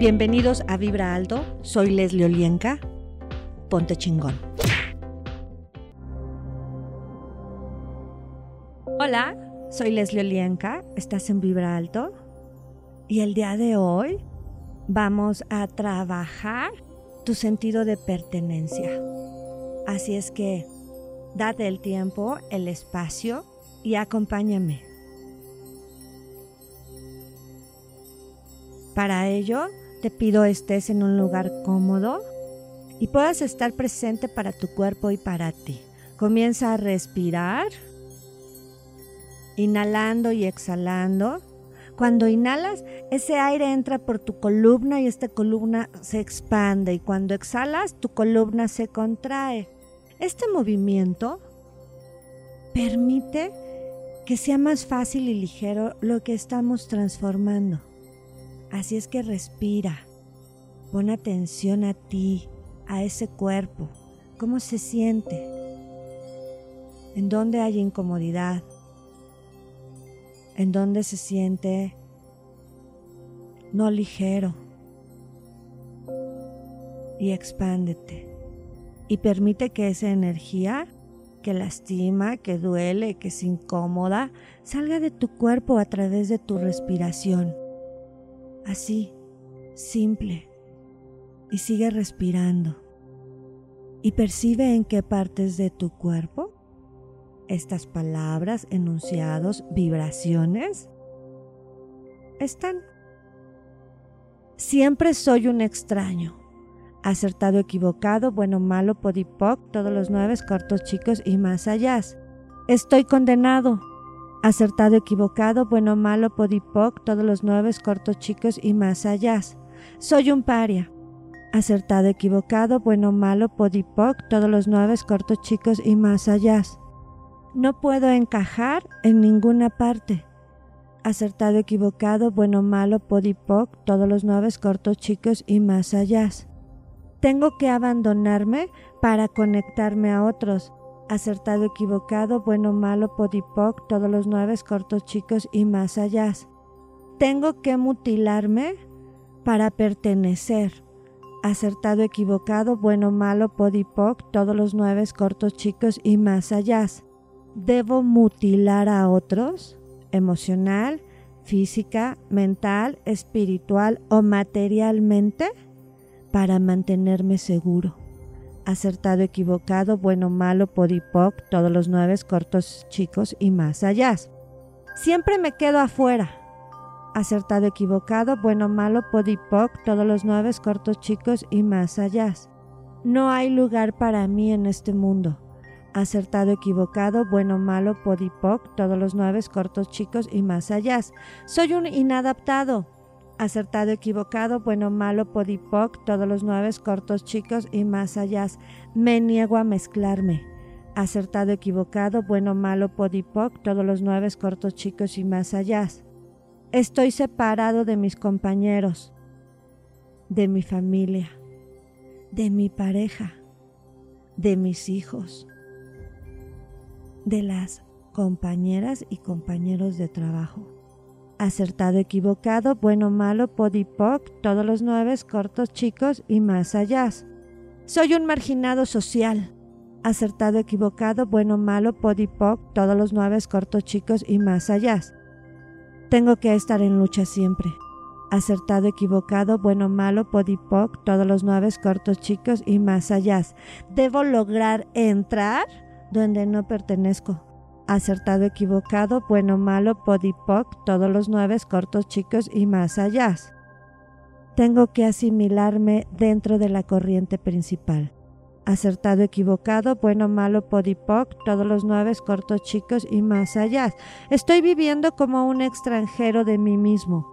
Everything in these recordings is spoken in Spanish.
Bienvenidos a Vibra Alto, soy Leslie Olienka. Ponte chingón. Hola, soy Leslie Olienka, estás en Vibra Alto y el día de hoy vamos a trabajar tu sentido de pertenencia. Así es que date el tiempo, el espacio y acompáñame. Para ello, te pido estés en un lugar cómodo y puedas estar presente para tu cuerpo y para ti. Comienza a respirar, inhalando y exhalando. Cuando inhalas, ese aire entra por tu columna y esta columna se expande y cuando exhalas, tu columna se contrae. Este movimiento permite que sea más fácil y ligero lo que estamos transformando. Así es que respira, pon atención a ti, a ese cuerpo, cómo se siente, en dónde hay incomodidad, en dónde se siente no ligero. Y expándete. Y permite que esa energía que lastima, que duele, que es incómoda, salga de tu cuerpo a través de tu respiración así, simple, y sigue respirando. Y percibe en qué partes de tu cuerpo estas palabras, enunciados, vibraciones están. Siempre soy un extraño. Acertado, equivocado, bueno, malo, podipoc, todos los nueve, cortos, chicos y más allá. Estoy condenado acertado, equivocado, bueno, malo, podipoc, todos los nueve, cortos, chicos y más allá. Soy un paria. Acertado, equivocado, bueno, malo, podipoc, todos los nueve, cortos, chicos y más allá. No puedo encajar en ninguna parte. Acertado, equivocado, bueno, malo, podipoc, todos los nueve, cortos, chicos y más allá. Tengo que abandonarme para conectarme a otros acertado, equivocado, bueno, malo, podipoc, todos los nueve cortos, chicos y más allá. Tengo que mutilarme para pertenecer. Acertado, equivocado, bueno, malo, podipoc, todos los nueve cortos, chicos y más allá. ¿Debo mutilar a otros? ¿Emocional, física, mental, espiritual o materialmente? Para mantenerme seguro acertado, equivocado, bueno, malo, podipoc, todos los nueve cortos, chicos y más allá. Siempre me quedo afuera. Acertado, equivocado, bueno, malo, podipoc, todos los nueve cortos, chicos y más allá. No hay lugar para mí en este mundo. Acertado, equivocado, bueno, malo, podipoc, todos los nueve cortos, chicos y más allá. Soy un inadaptado acertado, equivocado, bueno, malo, podipoc, todos los nueve, cortos, chicos y más allá. Me niego a mezclarme. Acertado, equivocado, bueno, malo, podipoc, todos los nueve, cortos, chicos y más allá. Estoy separado de mis compañeros, de mi familia, de mi pareja, de mis hijos, de las compañeras y compañeros de trabajo acertado, equivocado, bueno, malo, podipoc, todos los nueve, cortos, chicos y más allá. Soy un marginado social. Acertado, equivocado, bueno, malo, podipoc, todos los nueve, cortos, chicos y más allá. Tengo que estar en lucha siempre. Acertado, equivocado, bueno, malo, podipoc, todos los nueve, cortos, chicos y más allá. Debo lograr entrar donde no pertenezco acertado, equivocado, bueno, malo, podipoc, todos los nueve cortos, chicos y más allá. Tengo que asimilarme dentro de la corriente principal. Acertado, equivocado, bueno, malo, podipoc, todos los nueve cortos, chicos y más allá. Estoy viviendo como un extranjero de mí mismo.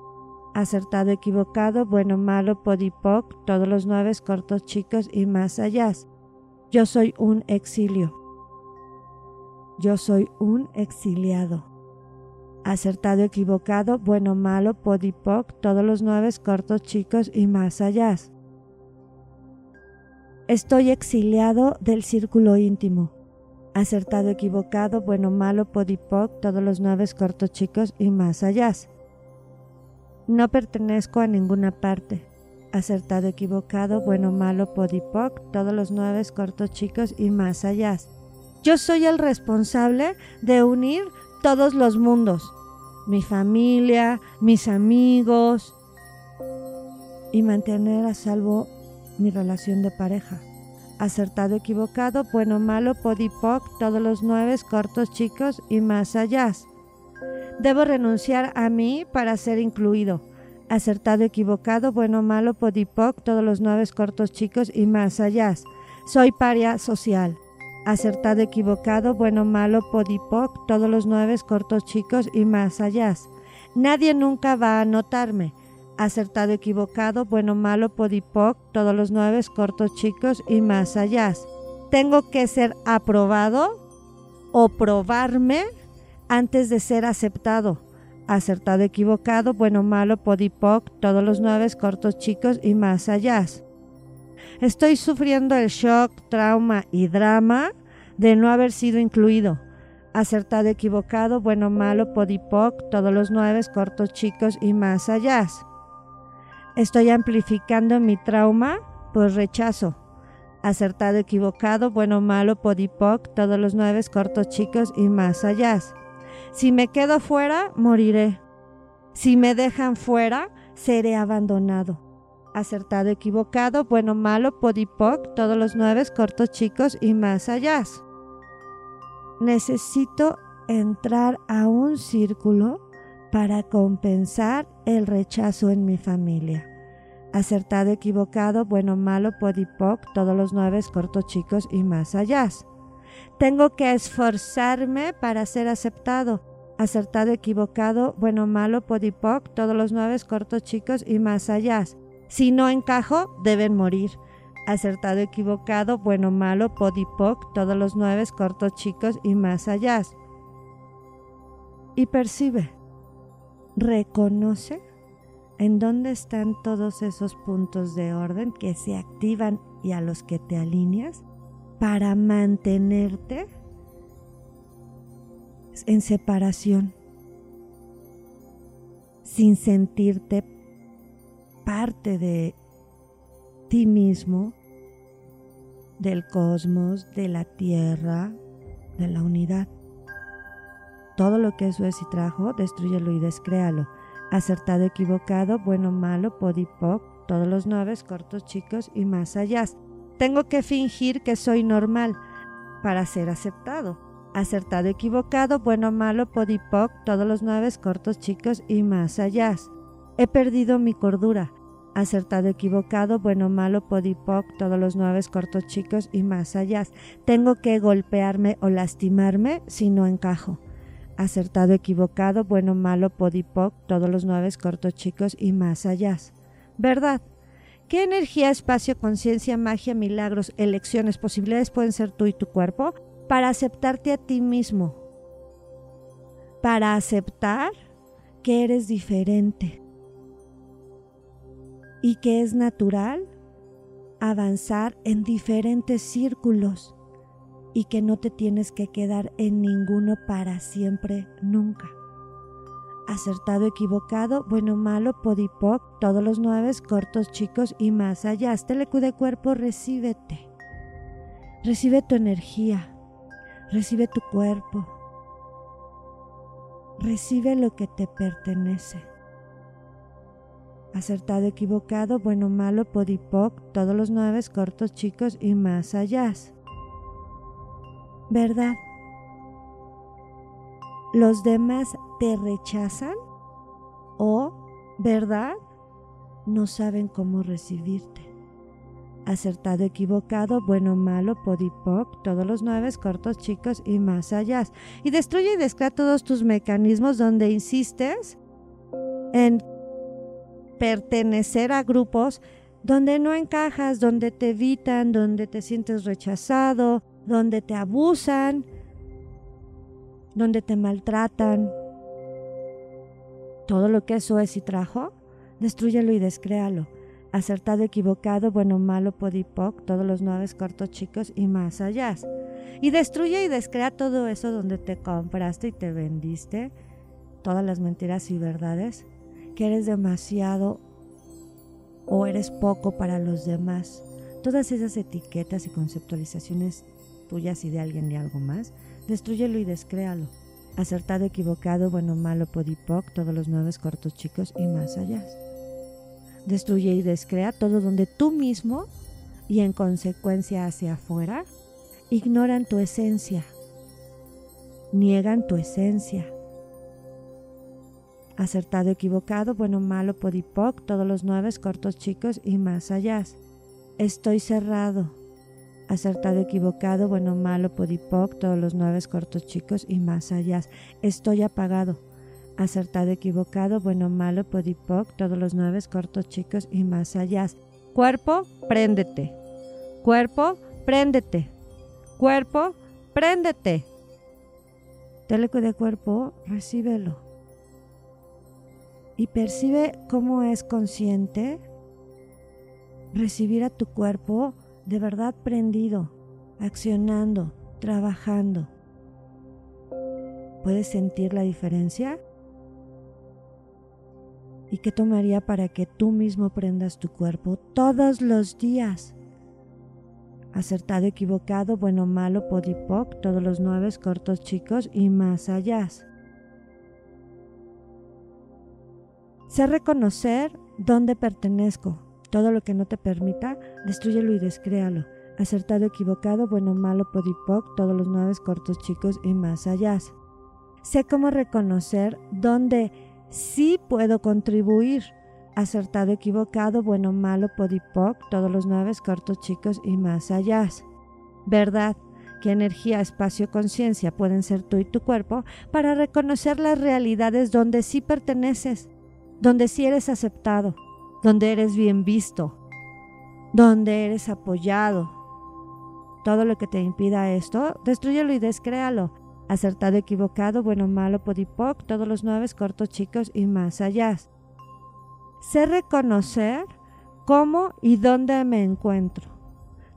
Acertado, equivocado, bueno, malo, podipoc, todos los nueve cortos, chicos y más allá. Yo soy un exilio. Yo soy un exiliado. Acertado, equivocado, bueno, malo, podipoc, todos los nueve cortos, chicos y más allá. Estoy exiliado del círculo íntimo. Acertado, equivocado, bueno, malo, podipoc, todos los nueve cortos, chicos y más allá. No pertenezco a ninguna parte. acertado, equivocado, bueno, malo, podipoc, todos los nueve cortos chicos y más allá. Yo soy el responsable de unir todos los mundos, mi familia, mis amigos y mantener a salvo mi relación de pareja. Acertado, equivocado, bueno, malo, podipoc, todos los nueve cortos chicos y más allá. Debo renunciar a mí para ser incluido acertado, equivocado, bueno, malo, podipoc, todos los nueve cortos chicos y más allá. Soy paria social. Acertado, equivocado, bueno, malo, podipoc, todos los nueve cortos chicos y más allá. Nadie nunca va a notarme. Acertado, equivocado, bueno, malo, podipoc, todos los nueve cortos chicos y más allá. Tengo que ser aprobado o probarme antes de ser aceptado acertado, equivocado, bueno, malo, podipoc, todos los nueve cortos chicos y más allá. Estoy sufriendo el shock, trauma y drama de no haber sido incluido. Acertado, equivocado, bueno, malo, podipoc, todos los nueve cortos chicos y más allá. Estoy amplificando mi trauma por rechazo. Acertado, equivocado, bueno, malo, podipoc, todos los nueve cortos chicos y más allá. Si me quedo fuera, moriré. Si me dejan fuera, seré abandonado. Acertado, equivocado, bueno, malo, podipoc, todos los nueve cortos chicos y más allá. Necesito entrar a un círculo para compensar el rechazo en mi familia. Acertado, equivocado, bueno, malo, podipoc, todos los nueve cortos chicos y más allá. Tengo que esforzarme para ser aceptado. Acertado, equivocado, bueno, malo, podipoc, todos los nueve cortos chicos y más allá. Si no encajo, deben morir. Acertado, equivocado, bueno, malo, podipoc, todos los nueve cortos chicos y más allá. Y percibe, reconoce en dónde están todos esos puntos de orden que se activan y a los que te alineas para mantenerte en separación, sin sentirte parte de ti mismo, del cosmos, de la tierra, de la unidad. Todo lo que eso es y trajo, destruyelo y descréalo. Acertado, equivocado, bueno, malo, podipoc, todos los nueve, cortos, chicos y más allá. Tengo que fingir que soy normal para ser aceptado. Acertado, equivocado, bueno, malo, podipoc, todos los nueve cortos, chicos y más allá. He perdido mi cordura. Acertado, equivocado, bueno, malo, podipoc, todos los nueve cortos, chicos y más allá. Tengo que golpearme o lastimarme si no encajo. Acertado, equivocado, bueno, malo, podipoc, todos los nueve cortos, chicos y más allá. ¿Verdad? ¿Qué energía, espacio, conciencia, magia, milagros, elecciones, posibilidades pueden ser tú y tu cuerpo para aceptarte a ti mismo? Para aceptar que eres diferente y que es natural avanzar en diferentes círculos y que no te tienes que quedar en ninguno para siempre, nunca acertado, equivocado, bueno, malo, podipoc, todos los nueve, cortos, chicos y más allá. Telecu de cuerpo, recíbete. Recibe tu energía, recibe tu cuerpo, recibe lo que te pertenece. Acertado, equivocado, bueno, malo, podipoc, todos los nueve, cortos, chicos y más allá. ¿Verdad? los demás te rechazan o, ¿verdad? No saben cómo recibirte. Acertado, equivocado, bueno, malo, podipoc, todos los nueve, cortos, chicos y más allá. Y destruye y descrea todos tus mecanismos donde insistes en pertenecer a grupos donde no encajas, donde te evitan, donde te sientes rechazado, donde te abusan, donde te maltratan, todo lo que eso es y trajo, destruyelo y descréalo. Acertado, equivocado, bueno, malo, podipoc, todos los nueve cortos chicos y más allá. Y destruye y descrea todo eso donde te compraste y te vendiste, todas las mentiras y verdades, que eres demasiado o eres poco para los demás. Todas esas etiquetas y conceptualizaciones tuyas y de alguien y algo más, destruyelo y descréalo. Acertado, equivocado, bueno, malo, podipoc, todos los nueve cortos chicos y más allá. Destruye y descrea todo donde tú mismo y en consecuencia hacia afuera ignoran tu esencia, niegan tu esencia. Acertado, equivocado, bueno, malo, podipoc, todos los nueve cortos chicos y más allá. Estoy cerrado. Acertado, equivocado, bueno, malo, podipoc, todos los nueve cortos chicos y más allá. Estoy apagado. Acertado, equivocado, bueno, malo, podipoc, todos los nueve cortos chicos y más allá. Cuerpo, préndete. Cuerpo, préndete. Cuerpo, préndete. Teleco de cuerpo, recíbelo. Y percibe cómo es consciente recibir a tu cuerpo de verdad prendido, accionando, trabajando. ¿Puedes sentir la diferencia? ¿Y qué tomaría para que tú mismo prendas tu cuerpo todos los días? acertado, equivocado, bueno, malo, podipoc, todos los nueve cortos chicos y más allá. Sé reconocer dónde pertenezco. Todo lo que no te permita, destruyelo y descréalo. Acertado, equivocado, bueno, malo, podipoc, todos los nueve cortos chicos y más allá. Sé cómo reconocer dónde sí puedo contribuir acertado, equivocado, bueno, malo, podipoc, todos los nueve cortos, chicos y más allá. ¿Verdad? que energía, espacio, conciencia pueden ser tú y tu cuerpo para reconocer las realidades donde sí perteneces, donde sí eres aceptado, donde eres bien visto, donde eres apoyado. Todo lo que te impida esto, destruyelo y descréalo. Acertado, equivocado, bueno, malo, podipoc, todos los nueve cortos, chicos y más allá. Sé reconocer cómo y dónde me encuentro.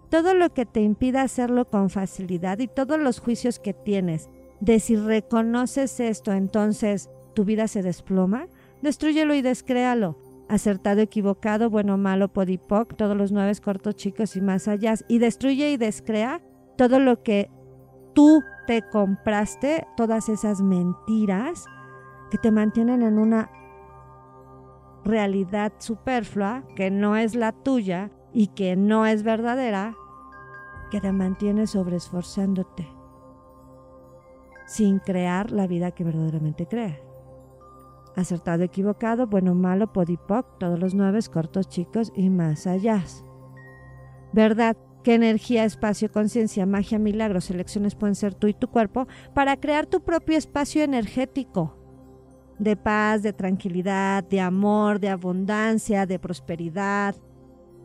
Todo lo que te impida hacerlo con facilidad y todos los juicios que tienes de si reconoces esto, entonces tu vida se desploma, destruyelo y descréalo. Acertado, equivocado, bueno, malo, podipoc, todos los nueve cortos, chicos y más allá. Y destruye y descrea todo lo que tú te compraste, todas esas mentiras que te mantienen en una realidad superflua, que no es la tuya y que no es verdadera, que te mantiene sobreesforzándote sin crear la vida que verdaderamente creas. Acertado, equivocado, bueno, malo, podipoc, todos los nueve cortos, chicos y más allá. ¿Verdad? ¿Qué energía, espacio, conciencia, magia, milagros, elecciones pueden ser tú y tu cuerpo para crear tu propio espacio energético? de paz, de tranquilidad, de amor, de abundancia, de prosperidad.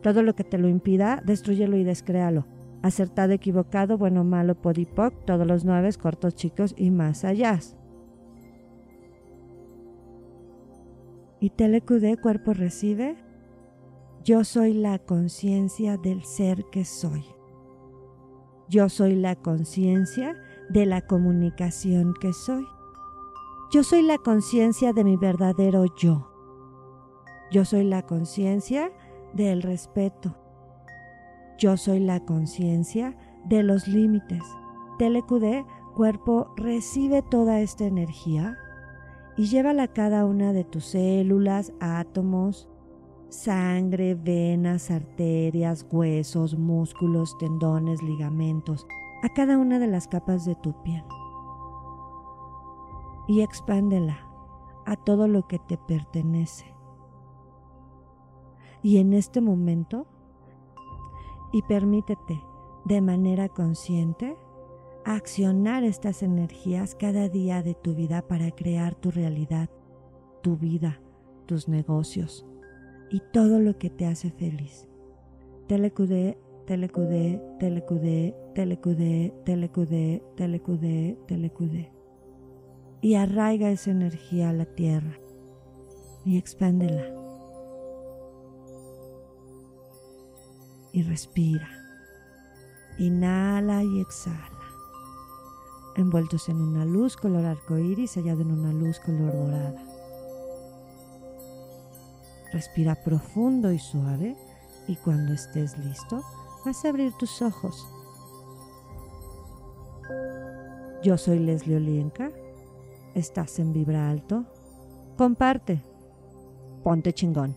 Todo lo que te lo impida, destruyelo y descréalo. Acertado, equivocado, bueno, malo, podipoc, todos los nueve, cortos, chicos y más allá. Y telecudé, cuerpo recibe. Yo soy la conciencia del ser que soy. Yo soy la conciencia de la comunicación que soy. Yo soy la conciencia de mi verdadero yo. Yo soy la conciencia del respeto. Yo soy la conciencia de los límites. TLQD, cuerpo, recibe toda esta energía y llévala a cada una de tus células, átomos, sangre, venas, arterias, huesos, músculos, tendones, ligamentos, a cada una de las capas de tu piel y expándela a todo lo que te pertenece. Y en este momento, y permítete de manera consciente accionar estas energías cada día de tu vida para crear tu realidad, tu vida, tus negocios y todo lo que te hace feliz. Telecudé, telecudé, telecudé, telecudé, telecudé, telecudé, telecudé y arraiga esa energía a la tierra y expándela. Y respira. Inhala y exhala. Envueltos en una luz color arcoíris, hallado en una luz color dorada. Respira profundo y suave y cuando estés listo vas a abrir tus ojos. Yo soy Leslie Olienka. Estás en Vibra Alto. Comparte. Ponte chingón.